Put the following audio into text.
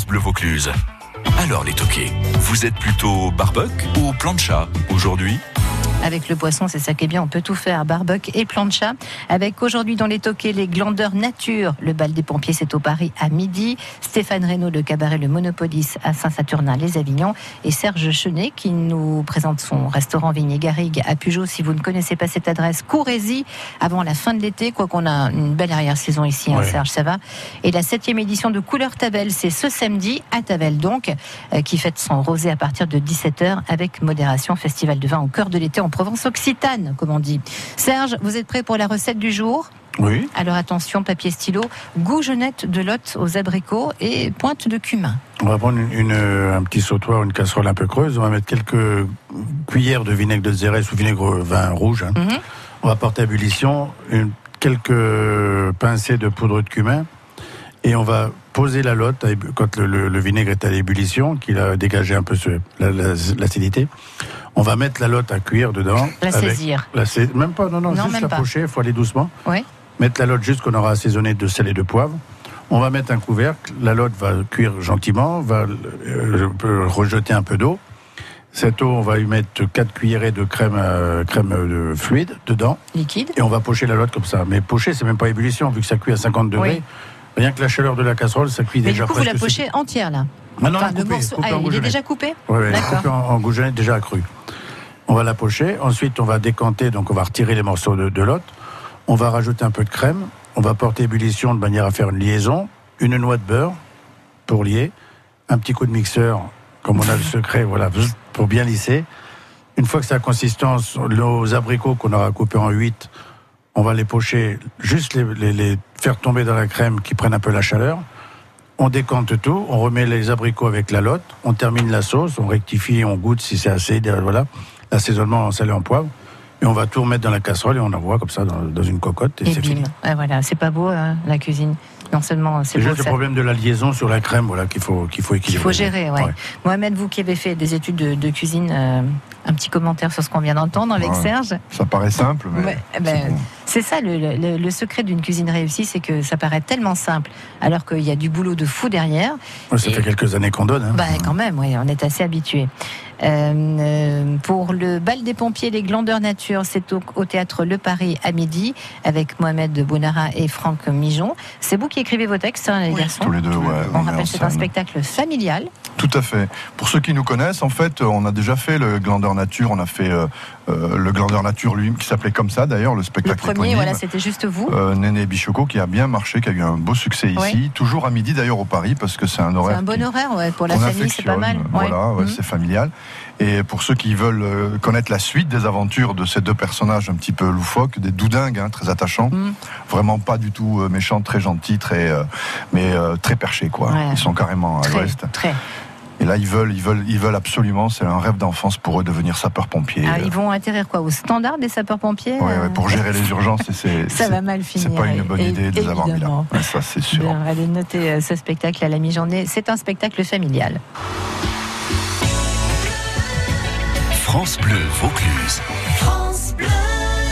Bleu Vaucluse. Alors les toqués, vous êtes plutôt barbecue ou plancha aujourd'hui? Avec le poisson, c'est ça qui est bien, on peut tout faire, barbecue et plancha. Avec aujourd'hui dans les toquets les glandeurs nature. Le bal des pompiers, c'est au Paris à midi. Stéphane Reynaud de cabaret Le Monopolis à Saint-Saturnin, les Avignons. Et Serge Chenet qui nous présente son restaurant Vigne Garrigue à Pujol. Si vous ne connaissez pas cette adresse, courez-y avant la fin de l'été, quoi qu'on a une belle arrière-saison ici, hein, Serge, ça va. Et la septième édition de Couleur Tavel, c'est ce samedi à Tavel donc, euh, qui fête son rosé à partir de 17h avec modération, festival de vin au cœur de l'été Provence occitane, comme on dit. Serge, vous êtes prêt pour la recette du jour? Oui. Alors attention, papier stylo, gougenette de lotte aux abricots et pointe de cumin. On va prendre une, un petit sautoir, une casserole un peu creuse. On va mettre quelques cuillères de vinaigre de Xérès ou vinaigre vin rouge. Hein. Mhm. On va porter à ébullition une, quelques pincées de poudre de cumin et on va poser la lotte quand le, vinaigre est à l'ébullition, qu'il a dégagé un peu l'acidité. On va mettre la lotte à cuire dedans. La saisir. même pas, non, non, juste la pocher, il faut aller doucement. Oui. Mettre la lotte juste qu'on aura assaisonné de sel et de poivre. On va mettre un couvercle, la lotte va cuire gentiment, va euh, rejeter un peu d'eau. Cette eau, on va y mettre 4 cuillerées de crème, euh, crème de fluide dedans. Liquide. Et on va pocher la lotte comme ça. Mais pocher, c'est même pas ébullition, vu que ça cuit à 50 degrés. Rien que la chaleur de la casserole, ça cuit déjà. Du coup, vous la pochez entière là ah non, coupé, ah, il est déjà coupé Oui, oui coupé en, en goujonnette déjà accru. On va la pocher. Ensuite, on va décanter, donc on va retirer les morceaux de, de lotte. On va rajouter un peu de crème. On va porter ébullition de manière à faire une liaison. Une noix de beurre pour lier. Un petit coup de mixeur, comme on a le secret, voilà, pour bien lisser. Une fois que c'est la consistance, nos abricots qu'on aura coupés en 8, on va les pocher, juste les, les, faire tomber dans la crème qui prennent un peu la chaleur. On décante tout, on remet les abricots avec la lotte, on termine la sauce, on rectifie, on goûte si c'est assez, voilà, l'assaisonnement en salé en poivre. Et on va tout remettre dans la casserole et on envoie comme ça dans, une cocotte et, c'est fini. voilà, c'est pas beau hein, la cuisine. Non seulement c'est juste le problème de la liaison sur la crème, voilà qu'il faut qu'il faut équilibrer. Il faut gérer, ouais. Mohamed, vous qui avez fait des études de, cuisine, euh, un petit commentaire sur ce qu'on vient d'entendre avec Serge. Ça paraît simple, mais eh ben, c'est ça le, secret d'une cuisine réussie, c'est que ça paraît tellement simple, alors qu'il y a du boulot de fou derrière. ça fait quelques années qu'on donne. Hein. Bah, quand même, oui, on est assez habitué. Euh, euh, pour le bal des pompiers, les glandeurs nature, c'est au, théâtre Le Paris à midi avec Mohamed Bounara et Franck Mijon. C'est vous qui écrivez vos textes, hein, les garçons Tous les deux, ouais. On, on rappelle, c'est un spectacle familial. Tout à fait. Pour ceux qui nous connaissent, en fait, on a déjà fait le glandeur nature, on a fait euh, euh, le glandeur nature lui, qui s'appelait comme ça d'ailleurs, le spectacle. Le premier, voilà, c'était juste vous. Euh, Néné Bichoco, qui a bien marché, qui a eu un beau succès ici, toujours à midi d'ailleurs au Paris, parce que c'est un horaire. C'est un bon horaire, ouais, pour la famille, c'est pas mal. Voilà, mhm. c'est familial. Et pour ceux qui veulent euh, connaître la suite des aventures de ces deux personnages un petit peu loufoques, des doudingues, hein, très attachants, mhm. vraiment pas du tout méchants, très gentils, très, mais très perchés, quoi. Ils sont carrément à l'ouest. Très. Et là, ils veulent, ils veulent, ils veulent absolument. C'est un rêve d'enfance pour eux devenir sapeurs-pompiers. Ah, ils vont atterrir quoi au standard des sapeurs-pompiers Oui, pour gérer les urgences. C'est, ça va mal finir. C'est pas une bonne idée de les avoir mis là. ça, c'est sûr. allez noter euh, ce spectacle à la mi-journée. C'est un spectacle familial. France Bleu Vaucluse. France